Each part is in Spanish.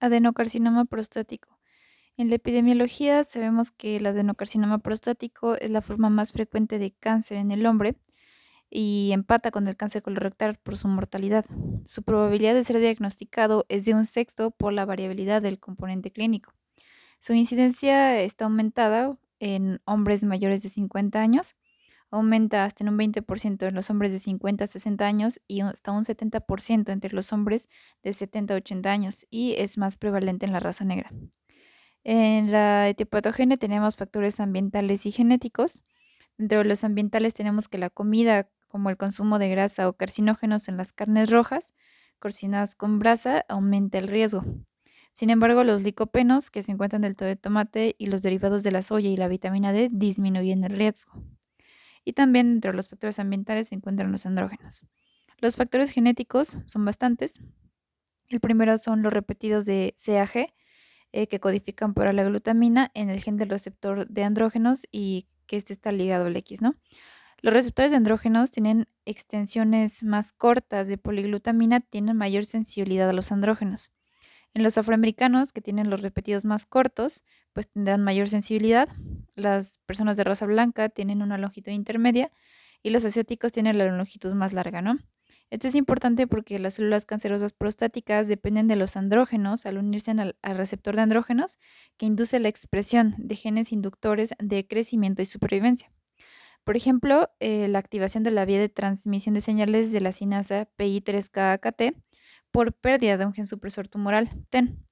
Adenocarcinoma prostático. En la epidemiología sabemos que el adenocarcinoma prostático es la forma más frecuente de cáncer en el hombre y empata con el cáncer colorectal por su mortalidad. Su probabilidad de ser diagnosticado es de un sexto por la variabilidad del componente clínico. Su incidencia está aumentada en hombres mayores de 50 años aumenta hasta en un 20% en los hombres de 50 a 60 años y hasta un 70% entre los hombres de 70 a 80 años y es más prevalente en la raza negra. En la etiopatogenia tenemos factores ambientales y genéticos. Dentro de los ambientales tenemos que la comida, como el consumo de grasa o carcinógenos en las carnes rojas, cocinadas con brasa, aumenta el riesgo. Sin embargo, los licopenos que se encuentran del todo de tomate y los derivados de la soya y la vitamina D disminuyen el riesgo y también entre los factores ambientales se encuentran los andrógenos. Los factores genéticos son bastantes. El primero son los repetidos de CAG, eh, que codifican por la glutamina en el gen del receptor de andrógenos y que este está ligado al X, ¿no? Los receptores de andrógenos tienen extensiones más cortas de poliglutamina, tienen mayor sensibilidad a los andrógenos. En los afroamericanos, que tienen los repetidos más cortos, pues tendrán mayor sensibilidad. Las personas de raza blanca tienen una longitud intermedia y los asiáticos tienen la longitud más larga, ¿no? Esto es importante porque las células cancerosas prostáticas dependen de los andrógenos al unirse al, receptor de andrógenos que induce la expresión de genes inductores de crecimiento y supervivencia. Por ejemplo, eh, la activación de la vía de transmisión de señales de la sinasa PI3KKT por pérdida de un gen supresor tumoral, TEN.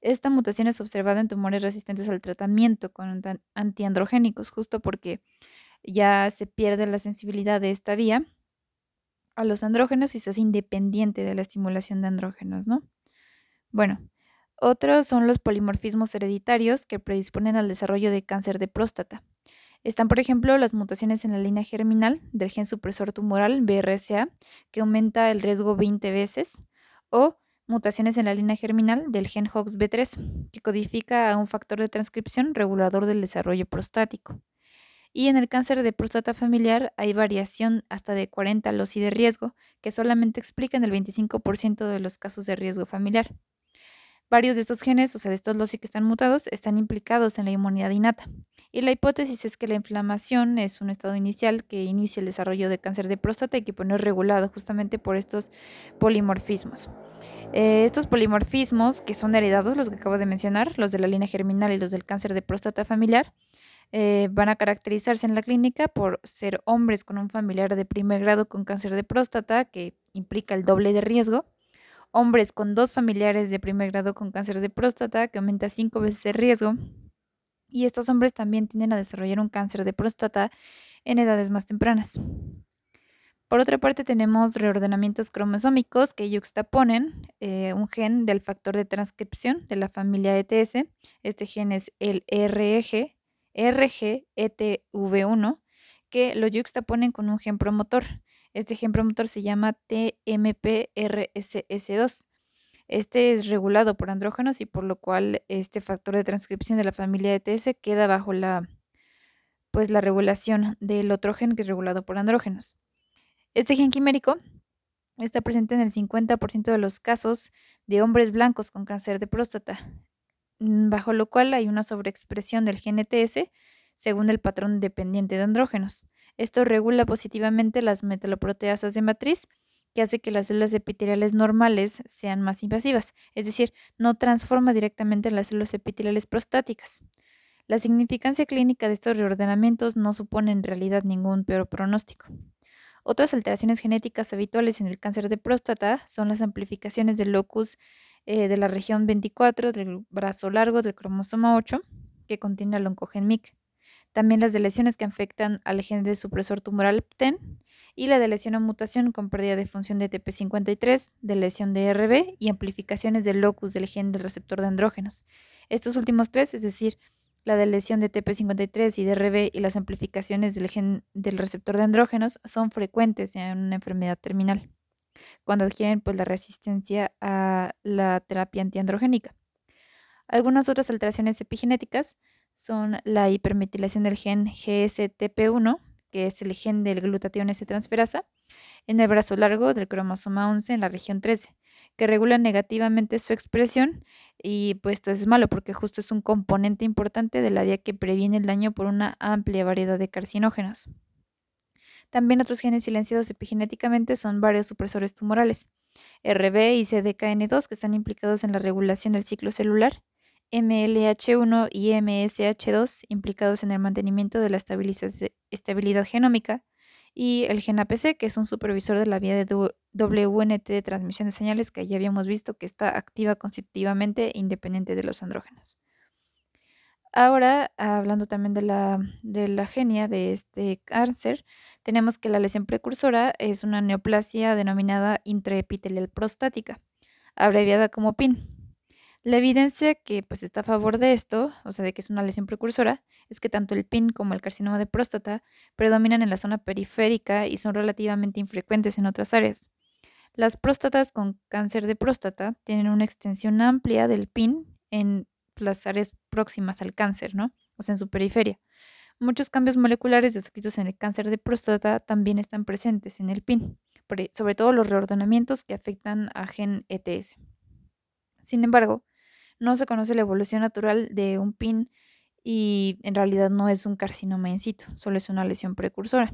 Esta mutación es observada en tumores resistentes al tratamiento con antiandrogénicos, justo porque ya se pierde la sensibilidad de esta vía a los andrógenos y se hace independiente de la estimulación de andrógenos, ¿no? Bueno, otros son los polimorfismos hereditarios que predisponen al desarrollo de cáncer de próstata. Están, por ejemplo, las mutaciones en la línea germinal del gen supresor tumoral BRCA, que aumenta el riesgo 20 veces, o mutaciones en la línea germinal del gen HOXB3, que codifica a un factor de transcripción regulador del desarrollo prostático. Y en el cáncer de próstata familiar hay variación hasta de 40 loci de riesgo, que solamente explican el 25% de los casos de riesgo familiar. Varios de estos genes, o sea, de estos loci que están mutados, están implicados en la inmunidad innata. Y la hipótesis es que la inflamación es un estado inicial que inicia el desarrollo de cáncer de próstata y que no es regulado justamente por estos polimorfismos. Eh, estos polimorfismos, que son heredados, los que acabo de mencionar, los de la línea germinal y los del cáncer de próstata familiar, eh, van a caracterizarse en la clínica por ser hombres con un familiar de primer grado con cáncer de próstata, que implica el doble de riesgo, hombres con dos familiares de primer grado con cáncer de próstata, que aumenta cinco veces el riesgo, y estos hombres también tienden a desarrollar un cáncer de próstata en edades más tempranas. Por otra parte, tenemos reordenamientos cromosómicos que yuxtaponen eh, un gen del factor de transcripción de la familia ETS. Este gen es el RG, RGETV1, que lo yuxtaponen con un gen promotor. Este gen promotor se llama TMPRSS2. Este es regulado por andrógenos y por lo cual este factor de transcripción de la familia ETS queda bajo la, pues, la regulación del otro gen que es regulado por andrógenos. Este gen quimérico está presente en el 50% de los casos de hombres blancos con cáncer de próstata, mm, bajo lo cual hay una sobreexpresión del gen ETS según el patrón dependiente de andrógenos. Esto regula positivamente las metaloproteasas de matriz que hace que las células epiteliales normales sean más invasivas, es decir, no transforma directamente las células epiteliales prostáticas. La significancia clínica de estos reordenamientos no supone en realidad ningún peor pronóstico. Otras alteraciones genéticas habituales en el cáncer de próstata son las amplificaciones del locus eh, de la región 24 del brazo largo del cromosoma 8, que contiene el oncogen MIC. También las de lesiones que afectan al gen de supresor tumoral PTEN y la de lesión o mutación con pérdida de función de TP53, de lesión de RB y amplificaciones del locus del gen del receptor de andrógenos. Estos últimos tres, es decir, la de lesión de TP53 y de RB y las amplificaciones del gen del receptor de andrógenos son frecuentes en una enfermedad terminal, cuando adquieren pues, la resistencia a la terapia antiandrogénica. Algunas otras alteraciones epigenéticas son la hipermetilación del gen GSTP1, que es el gen del glutatión S-transferasa, en el brazo largo del cromosoma 11 en la región 13, que regula negativamente su expresión Y pues esto es malo porque justo es un componente importante de la vía que previene el daño por una amplia variedad de carcinógenos. También otros genes silenciados epigenéticamente son varios supresores tumorales, RB y CDKN2, que están implicados en la regulación del ciclo celular, MLH1 y MSH2, implicados en el mantenimiento de la estabilidad genómica, y el gen APC, que es un supervisor de la vía de WNT de transmisión de señales que ya habíamos visto que está activa constitutivamente independiente de los andrógenos. Ahora, hablando también de la, de la genia de este cáncer, tenemos que la lesión precursora es una neoplasia denominada intraepitelial prostática, abreviada como PIN. La evidencia que pues está a favor de esto, o sea, de que es una lesión precursora, es que tanto el PIN como el carcinoma de próstata predominan en la zona periférica y son relativamente infrecuentes en otras áreas. Las próstatas con cáncer de próstata tienen una extensión amplia del PIN en las áreas próximas al cáncer, ¿no? O sea, en su periferia. Muchos cambios moleculares descritos en el cáncer de próstata también están presentes en el PIN, sobre todo los reordenamientos que afectan a gen ETS. Sin embargo, no se conoce la evolución natural de un PIN y en realidad no es un carcinoma in situ, solo es una lesión precursora.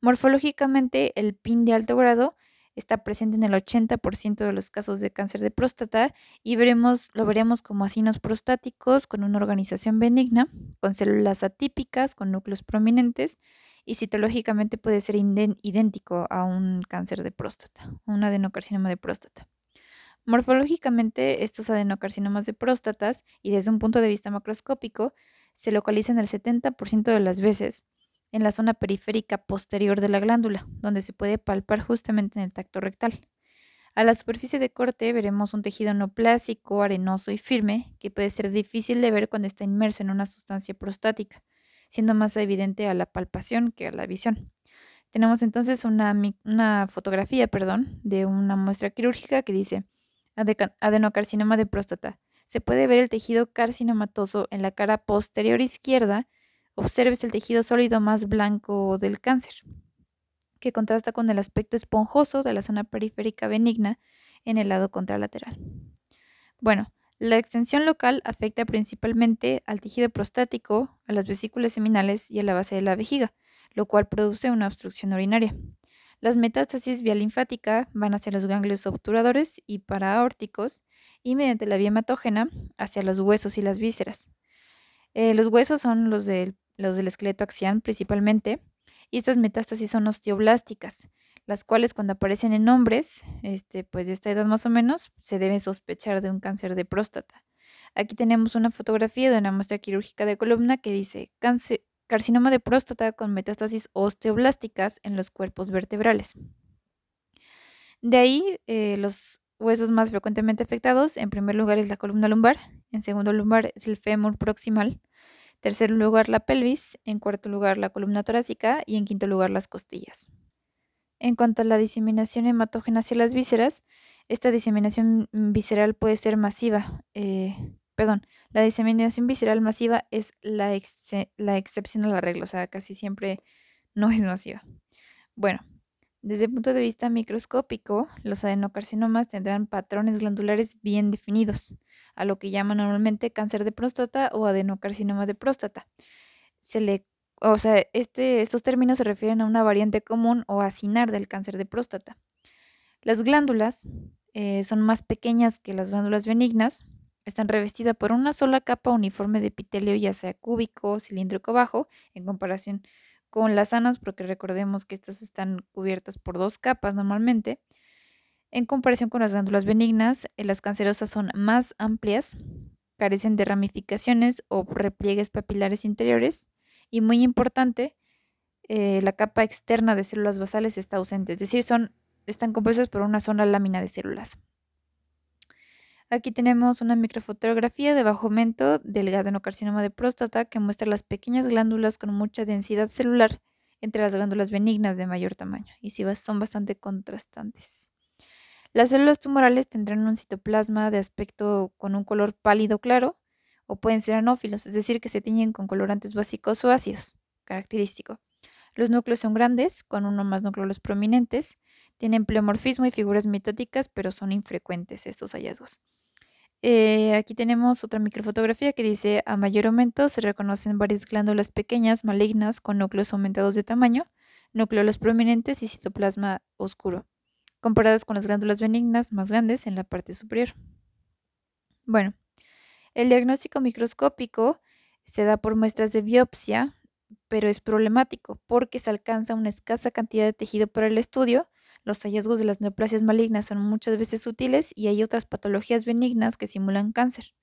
Morfológicamente, el PIN de alto grado está presente en el 80% de los casos de cáncer de próstata y veremos, lo veremos como asinos prostáticos con una organización benigna, con células atípicas, con núcleos prominentes y citológicamente puede ser idéntico a un cáncer de próstata, un adenocarcinoma de próstata. Morfológicamente, estos adenocarcinomas de próstatas, y desde un punto de vista macroscópico, se localizan el 70% de las veces en la zona periférica posterior de la glándula, donde se puede palpar justamente en el tacto rectal. A la superficie de corte veremos un tejido neoplásico, arenoso y firme, que puede ser difícil de ver cuando está inmerso en una sustancia prostática, siendo más evidente a la palpación que a la visión. Tenemos entonces una, una fotografía perdón, de una muestra quirúrgica que dice adenocarcinoma de próstata. Se puede ver el tejido carcinomatoso en la cara posterior izquierda. Observes el tejido sólido más blanco del cáncer, que contrasta con el aspecto esponjoso de la zona periférica benigna en el lado contralateral. Bueno, la extensión local afecta principalmente al tejido prostático, a las vesículas seminales y a la base de la vejiga, lo cual produce una obstrucción urinaria. Las metástasis vía linfática van hacia los ganglios obturadores y paraórticos y mediante la vía hematógena hacia los huesos y las vísceras. Eh, los huesos son los del, los del esqueleto axial principalmente y estas metástasis son osteoblásticas, las cuales cuando aparecen en hombres, este, pues de esta edad más o menos, se debe sospechar de un cáncer de próstata. Aquí tenemos una fotografía de una muestra quirúrgica de columna que dice cáncer, carcinoma de próstata con metástasis osteoblásticas en los cuerpos vertebrales. De ahí, eh, los huesos más frecuentemente afectados, en primer lugar es la columna lumbar, en segundo lugar es el fémur proximal, tercer lugar la pelvis, en cuarto lugar la columna torácica y en quinto lugar las costillas. En cuanto a la diseminación hematógena hacia las vísceras, esta diseminación visceral puede ser masiva, eh, perdón, la diseminación visceral masiva es la, excepción a la regla, o sea, casi siempre no es masiva. Bueno, desde el punto de vista microscópico, los adenocarcinomas tendrán patrones glandulares bien definidos, a lo que llaman normalmente cáncer de próstata o adenocarcinoma de próstata. Se le, o sea, este, estos términos se refieren a una variante común o acinar del cáncer de próstata. Las glándulas eh, son más pequeñas que las glándulas benignas, están revestidas por una sola capa uniforme de epitelio, ya sea cúbico, cilíndrico bajo, en comparación con las sanas, porque recordemos que estas están cubiertas por dos capas normalmente. En comparación con las glándulas benignas, eh, las cancerosas son más amplias, carecen de ramificaciones o repliegues papilares interiores y muy importante, eh, la capa externa de células basales está ausente, es decir, son, están compuestas por una sola lámina de células. Aquí tenemos una microfotografía de bajo aumento del adenocarcinoma de próstata que muestra las pequeñas glándulas con mucha densidad celular entre las glándulas benignas de mayor tamaño y son bastante contrastantes. Las células tumorales tendrán un citoplasma de aspecto con un color pálido claro o pueden ser anófilos, es decir, que se tiñen con colorantes básicos o ácidos, característico. Los núcleos son grandes, con uno más núcleos prominentes, tienen pleomorfismo y figuras mitóticas, pero son infrecuentes estos hallazgos. Eh, aquí tenemos otra microfotografía que dice a mayor aumento se reconocen varias glándulas pequeñas malignas con núcleos aumentados de tamaño, núcleos prominentes y citoplasma oscuro, comparadas con las glándulas benignas más grandes en la parte superior. Bueno, el diagnóstico microscópico se da por muestras de biopsia, pero es problemático porque se alcanza una escasa cantidad de tejido para el estudio, los hallazgos de las neoplasias malignas son muchas veces sutiles y hay otras patologías benignas que simulan cáncer.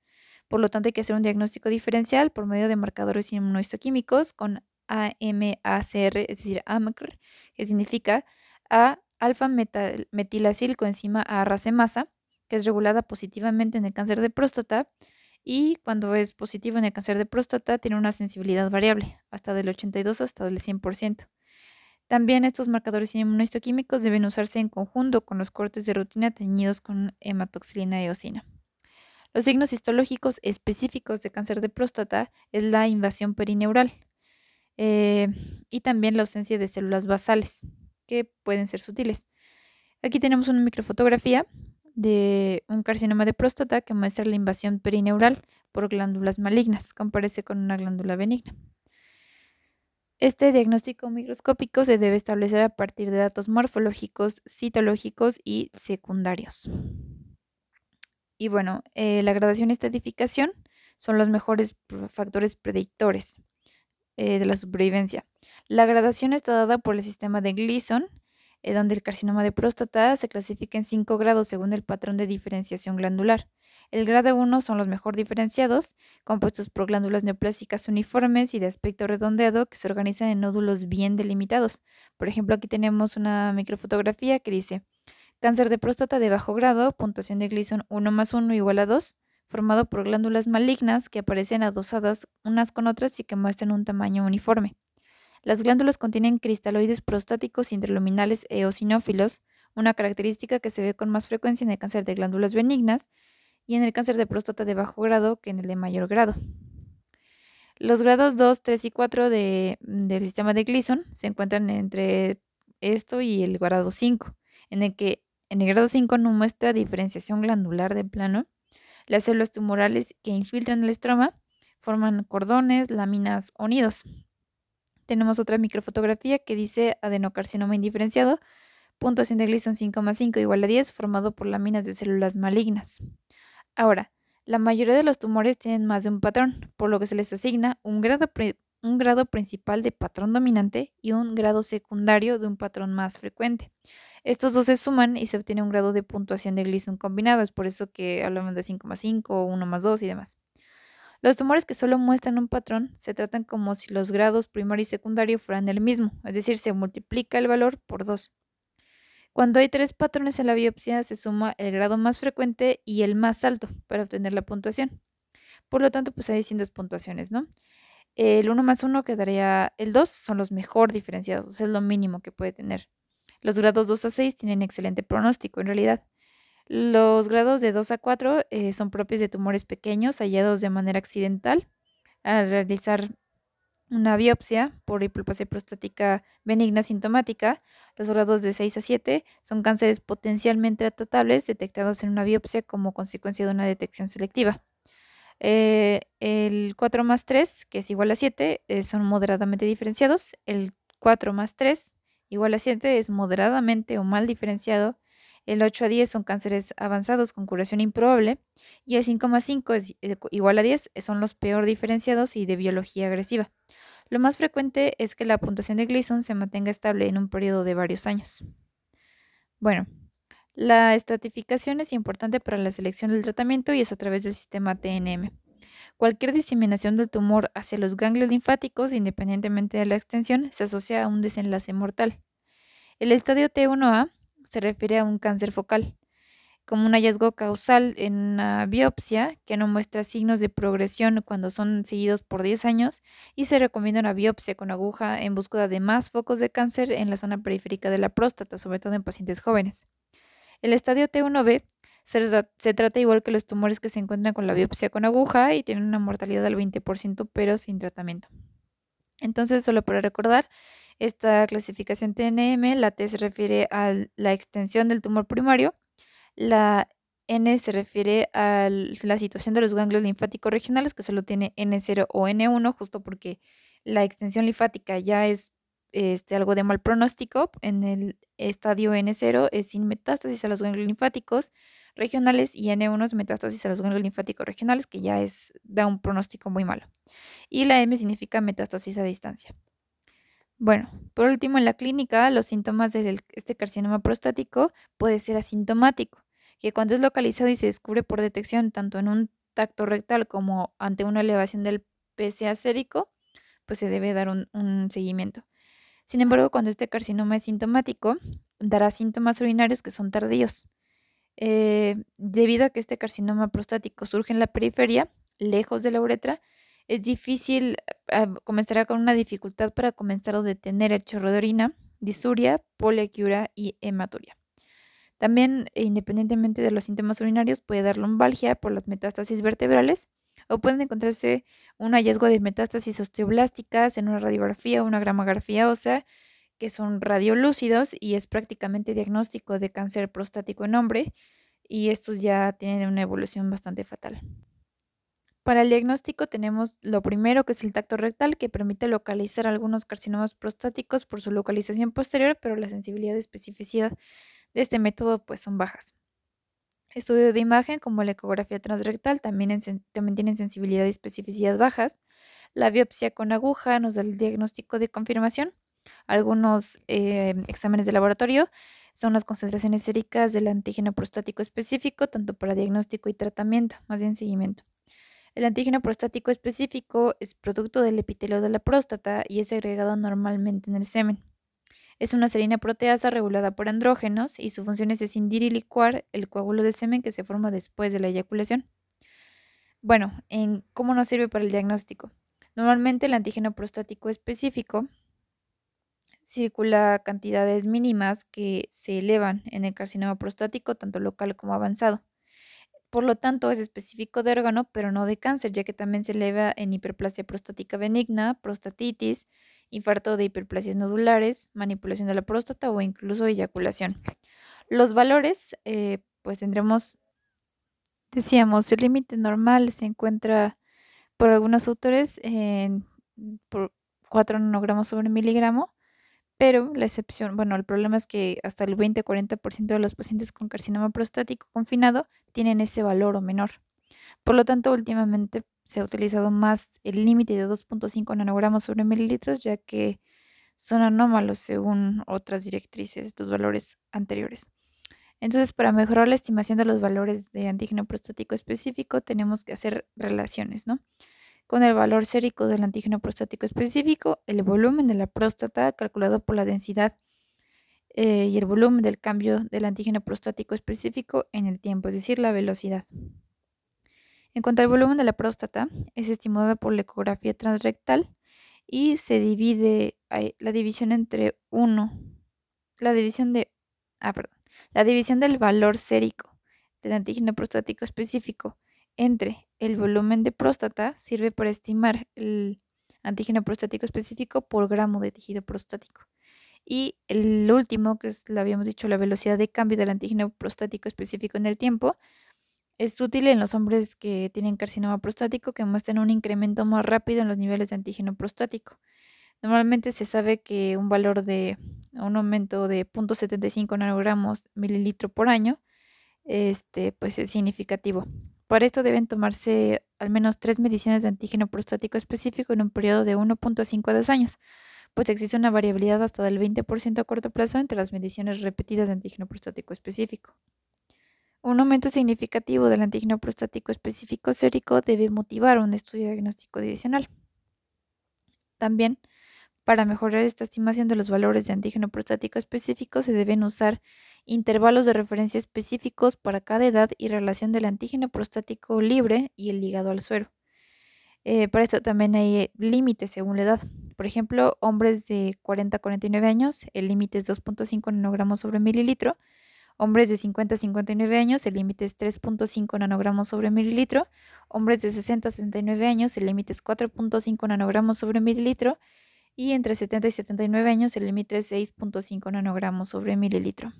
Por lo tanto, hay que hacer un diagnóstico diferencial por medio de marcadores inmunohistoquímicos con AMACR, es decir, AMCR, que significa A alfa metilacil coenzima A racemasa, que es regulada positivamente en el cáncer de próstata, y cuando es positivo en el cáncer de próstata tiene una sensibilidad variable, hasta del 82 hasta del 100%. También estos marcadores inmunohistoquímicos deben usarse en conjunto con los cortes de rutina teñidos con hematoxilina eosina. Los signos histológicos específicos de cáncer de próstata es la invasión perineural eh, y también la ausencia de células basales, que pueden ser sutiles. Aquí tenemos una microfotografía de un carcinoma de próstata que muestra la invasión perineural por glándulas malignas, comparece con una glándula benigna. Este diagnóstico microscópico se debe establecer a partir de datos morfológicos, citológicos y secundarios. Y bueno, eh, la gradación y estratificación son los mejores factores predictores eh, de la supervivencia. La gradación está dada por el sistema de Gleason, eh, donde el carcinoma de próstata se clasifica en 5 grados según el patrón de diferenciación glandular. El grado 1 son los mejor diferenciados, compuestos por glándulas neoplásicas uniformes y de aspecto redondeado que se organizan en nódulos bien delimitados. Por ejemplo, aquí tenemos una microfotografía que dice cáncer de próstata de bajo grado, puntuación de Gleason 1 más 1 igual a 2, formado por glándulas malignas que aparecen adosadas unas con otras y que muestran un tamaño uniforme. Las glándulas contienen cristaloides prostáticos interluminales eosinófilos, una característica que se ve con más frecuencia en el cáncer de glándulas benignas y en el cáncer de próstata de bajo grado que en el de mayor grado. Los grados 2, 3 y 4 del sistema de Gleason se encuentran entre esto y el grado 5, en el que en el grado 5 no muestra diferenciación glandular de plano. Las células tumorales que infiltran el estroma forman cordones, láminas o nidos tenemos otra microfotografía que dice adenocarcinoma indiferenciado, puntuación de Gleason 5,5 igual a 10, formado por láminas de células malignas. Ahora, la mayoría de los tumores tienen más de un patrón, por lo que se les asigna un grado, un grado principal de patrón dominante y un grado secundario de un patrón más frecuente. Estos dos se suman y se obtiene un grado de puntuación de Gleason combinado, es por eso que hablamos de 5,5, 1 más 2 y demás. Los tumores que solo muestran un patrón se tratan como si los grados primario y secundario fueran el mismo, es decir, se multiplica el valor por 2. Cuando hay tres patrones en la biopsia, se suma el grado más frecuente y el más alto para obtener la puntuación. Por lo tanto, pues hay distintas puntuaciones, ¿no? El 1 más 1 quedaría el 2, son los mejor diferenciados, es lo mínimo que puede tener. Los grados 2 a 6 tienen excelente pronóstico en realidad. Los grados de 2 a 4 eh, son propios de tumores pequeños hallados de manera accidental al realizar una biopsia por hipoplasia prostática benigna sintomática. Los grados de 6 a 7 son cánceres potencialmente tratables detectados en una biopsia como consecuencia de una detección selectiva. Eh, el 4 más 3, que es igual a 7, eh, son moderadamente diferenciados. El 4 más 3, igual a 7, es moderadamente o mal diferenciado. El 8 a 10 son cánceres avanzados con curación improbable y el 5,5 es eh, igual a 10 son los peor diferenciados y de biología agresiva. Lo más frecuente es que la puntuación de Gleason se mantenga estable en un periodo de varios años. Bueno, la estratificación es importante para la selección del tratamiento y es a través del sistema TNM. Cualquier diseminación del tumor hacia los ganglios linfáticos, independientemente de la extensión, se asocia a un desenlace mortal. El estadio T1A se refiere a un cáncer focal, como un hallazgo causal en una biopsia que no muestra signos de progresión cuando son seguidos por 10 años y se recomienda una biopsia con aguja en búsqueda de más focos de cáncer en la zona periférica de la próstata, sobre todo en pacientes jóvenes. El estadio T1B se, se, trata igual que los tumores que se encuentran con la biopsia con aguja y tienen una mortalidad del 20% pero sin tratamiento. Entonces, solo para recordar, esta clasificación TNM, la T se refiere a la extensión del tumor primario, la N se refiere a la situación de los ganglios linfáticos regionales, que solo tiene N0 o N1, justo porque la extensión linfática ya es este, algo de mal pronóstico. En el estadio N0 es sin metástasis a los ganglios linfáticos regionales y N1 es metástasis a los ganglios linfáticos regionales, que ya es, da un pronóstico muy malo. Y la M significa metástasis a distancia. Bueno, por último, en la clínica, los síntomas de este carcinoma prostático puede ser asintomático, que cuando es localizado y se descubre por detección tanto en un tacto rectal como ante una elevación del PSA sérico, pues se debe dar un, seguimiento. Sin embargo, cuando este carcinoma es sintomático, dará síntomas urinarios que son tardíos. Eh, debido a que este carcinoma prostático surge en la periferia, lejos de la uretra, es difícil, eh, comenzará con una dificultad para comenzar a detener el chorro de orina, disuria, poliaquiura y hematuria. También, independientemente de los síntomas urinarios, puede dar lombalgia por las metástasis vertebrales o pueden encontrarse un hallazgo de metástasis osteoblásticas en una radiografía o una gramografía ósea que son radiolúcidos y es prácticamente diagnóstico de cáncer prostático en hombre y estos ya tienen una evolución bastante fatal. Para el diagnóstico tenemos lo primero que es el tacto rectal que permite localizar algunos carcinomas prostáticos por su localización posterior, pero la sensibilidad y especificidad de este método pues son bajas. Estudios de imagen como la ecografía transrectal también, también tienen sensibilidad y especificidad bajas. La biopsia con aguja nos da el diagnóstico de confirmación. Algunos eh, exámenes de laboratorio son las concentraciones séricas del antígeno prostático específico, tanto para diagnóstico y tratamiento, más bien seguimiento. El antígeno prostático específico es producto del epitelio de la próstata y es agregado normalmente en el semen. Es una serina proteasa regulada por andrógenos y su función es escindir y licuar el coágulo de semen que se forma después de la eyaculación. Bueno, ¿en ¿cómo nos sirve para el diagnóstico? Normalmente el antígeno prostático específico circula cantidades mínimas que se elevan en el carcinoma prostático, tanto local como avanzado. Por lo tanto, es específico de órgano, pero no de cáncer, ya que también se eleva en hiperplasia prostática benigna, prostatitis, infarto de hiperplasias nodulares, manipulación de la próstata o incluso eyaculación. Los valores, eh, pues tendremos, decíamos, el límite normal se encuentra por algunos autores en por 4 nanogramos sobre miligramo pero la excepción, bueno, el problema es que hasta el 20-40% de los pacientes con carcinoma prostático confinado tienen ese valor o menor. Por lo tanto, últimamente se ha utilizado más el límite de 2.5 nanogramos sobre mililitros, ya que son anómalos según otras directrices, los valores anteriores. Entonces, para mejorar la estimación de los valores de antígeno prostático específico, tenemos que hacer relaciones, ¿no? con el valor sérico del antígeno prostático específico, el volumen de la próstata calculado por la densidad eh, y el volumen del cambio del antígeno prostático específico en el tiempo, es decir, la velocidad. En cuanto al volumen de la próstata, es estimada por la ecografía transrectal y se divide la división entre 1, la división de, ah, perdón, la división del valor sérico del antígeno prostático específico entre el volumen de próstata sirve para estimar el antígeno prostático específico por gramo de tejido prostático. Y el último, que es, lo habíamos dicho, la velocidad de cambio del antígeno prostático específico en el tiempo, es útil en los hombres que tienen carcinoma prostático que muestran un incremento más rápido en los niveles de antígeno prostático. Normalmente se sabe que un valor de un aumento de 0.75 nanogramos mililitro por año este, pues es significativo. Para esto deben tomarse al menos tres mediciones de antígeno prostático específico en un periodo de 1.5 a 2 años, pues existe una variabilidad hasta del 20% a corto plazo entre las mediciones repetidas de antígeno prostático específico. Un aumento significativo del antígeno prostático específico sérico debe motivar un estudio diagnóstico adicional. También, para mejorar esta estimación de los valores de antígeno prostático específico, se deben usar intervalos de referencia específicos para cada edad y relación del antígeno prostático libre y el ligado al suero. Eh, para esto también hay límites según la edad. Por ejemplo, hombres de 40 a 49 años, el límite es 2.5 nanogramos sobre mililitro. Hombres de 50 a 59 años, el límite es 3.5 nanogramos sobre mililitro. Hombres de 60 a 69 años, el límite es 4.5 nanogramos sobre mililitro. Y entre 70 y 79 años, el límite es 6.5 nanogramos sobre mililitro.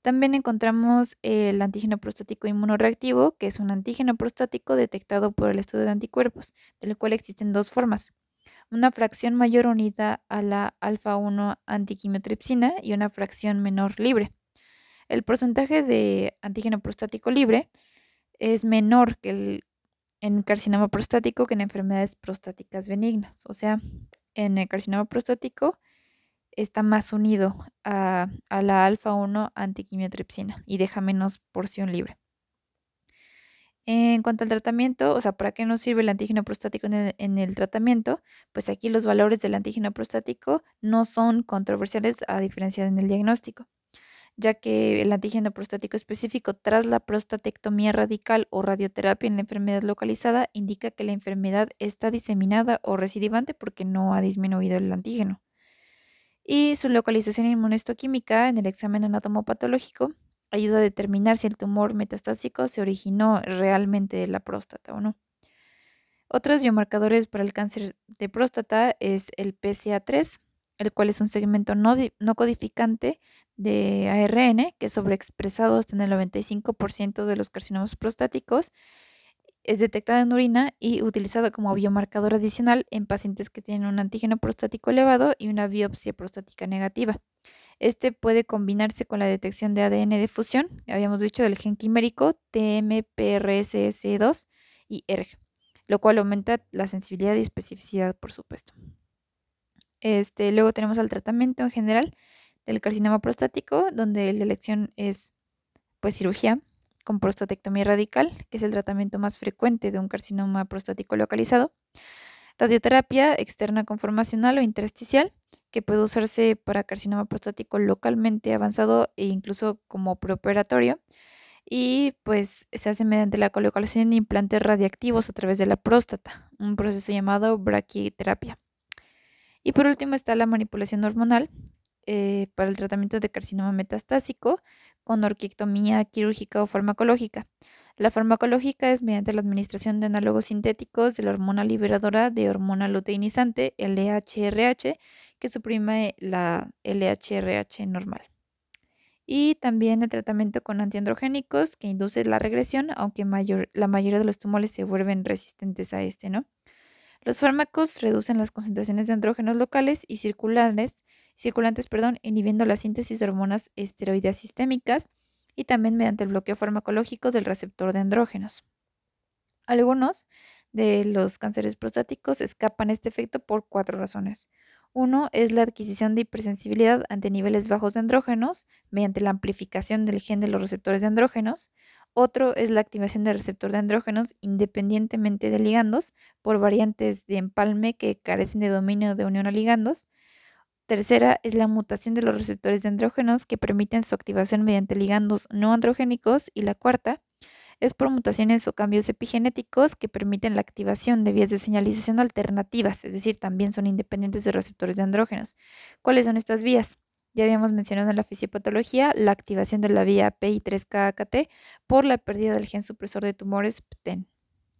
También encontramos el antígeno prostático inmunoreactivo, que es un antígeno prostático detectado por el estudio de anticuerpos, del cual existen dos formas. Una fracción mayor unida a la alfa-1 antiquimiotripsina y una fracción menor libre. El porcentaje de antígeno prostático libre es menor que el en carcinoma prostático que en enfermedades prostáticas benignas. O sea, en el carcinoma prostático está más unido a, la alfa-1 antiquimiotripsina y deja menos porción libre. En cuanto al tratamiento, o sea, ¿para qué nos sirve el antígeno prostático en el, tratamiento? Pues aquí los valores del antígeno prostático no son controversiales a diferencia en el diagnóstico ya que el antígeno prostático específico tras la prostatectomía radical o radioterapia en la enfermedad localizada indica que la enfermedad está diseminada o recidivante porque no ha disminuido el antígeno. Y su localización inmunohistoquímica en el examen anatomopatológico ayuda a determinar si el tumor metastásico se originó realmente de la próstata o no. Otros biomarcadores para el cáncer de próstata es el PCA3, el cual es un segmento no, no codificante de ARN, que es sobreexpresado hasta en el 95% de los carcinomas prostáticos, es detectado en orina y utilizado como biomarcador adicional en pacientes que tienen un antígeno prostático elevado y una biopsia prostática negativa. Este puede combinarse con la detección de ADN de fusión, habíamos dicho del gen quimérico TMPRSS2 y ERG, lo cual aumenta la sensibilidad y especificidad, por supuesto. Este, luego tenemos el tratamiento en general del carcinoma prostático, donde la elección es pues cirugía con prostatectomía radical, que es el tratamiento más frecuente de un carcinoma prostático localizado. Radioterapia externa conformacional o intersticial, que puede usarse para carcinoma prostático localmente avanzado e incluso como preoperatorio. Y pues se hace mediante la colocación de implantes radiactivos a través de la próstata, un proceso llamado braquiterapia. Y por último está la manipulación hormonal eh, para el tratamiento de carcinoma metastásico con orquiectomía quirúrgica o farmacológica. La farmacológica es mediante la administración de análogos sintéticos de la hormona liberadora de hormona luteinizante, LHRH, que suprime la LHRH normal. Y también el tratamiento con antiandrogénicos que induce la regresión, aunque la mayoría de los tumores se vuelven resistentes a este, ¿no? Los fármacos reducen las concentraciones de andrógenos locales y circulantes, circulantes perdón, inhibiendo la síntesis de hormonas esteroideas sistémicas y también mediante el bloqueo farmacológico del receptor de andrógenos. Algunos de los cánceres prostáticos escapan este efecto por cuatro razones. Uno es la adquisición de hipersensibilidad ante niveles bajos de andrógenos mediante la amplificación del gen de los receptores de andrógenos. Otro es la activación del receptor de andrógenos independientemente de ligandos por variantes de empalme que carecen de dominio de unión a ligandos. Tercera es la mutación de los receptores de andrógenos que permiten su activación mediante ligandos no androgénicos. Y la cuarta es por mutaciones o cambios epigenéticos que permiten la activación de vías de señalización alternativas, es decir, también son independientes de receptores de andrógenos. ¿Cuáles son estas vías? Ya habíamos mencionado en la fisiopatología la activación de la vía PI3KAKT por la pérdida del gen supresor de tumores PTEN.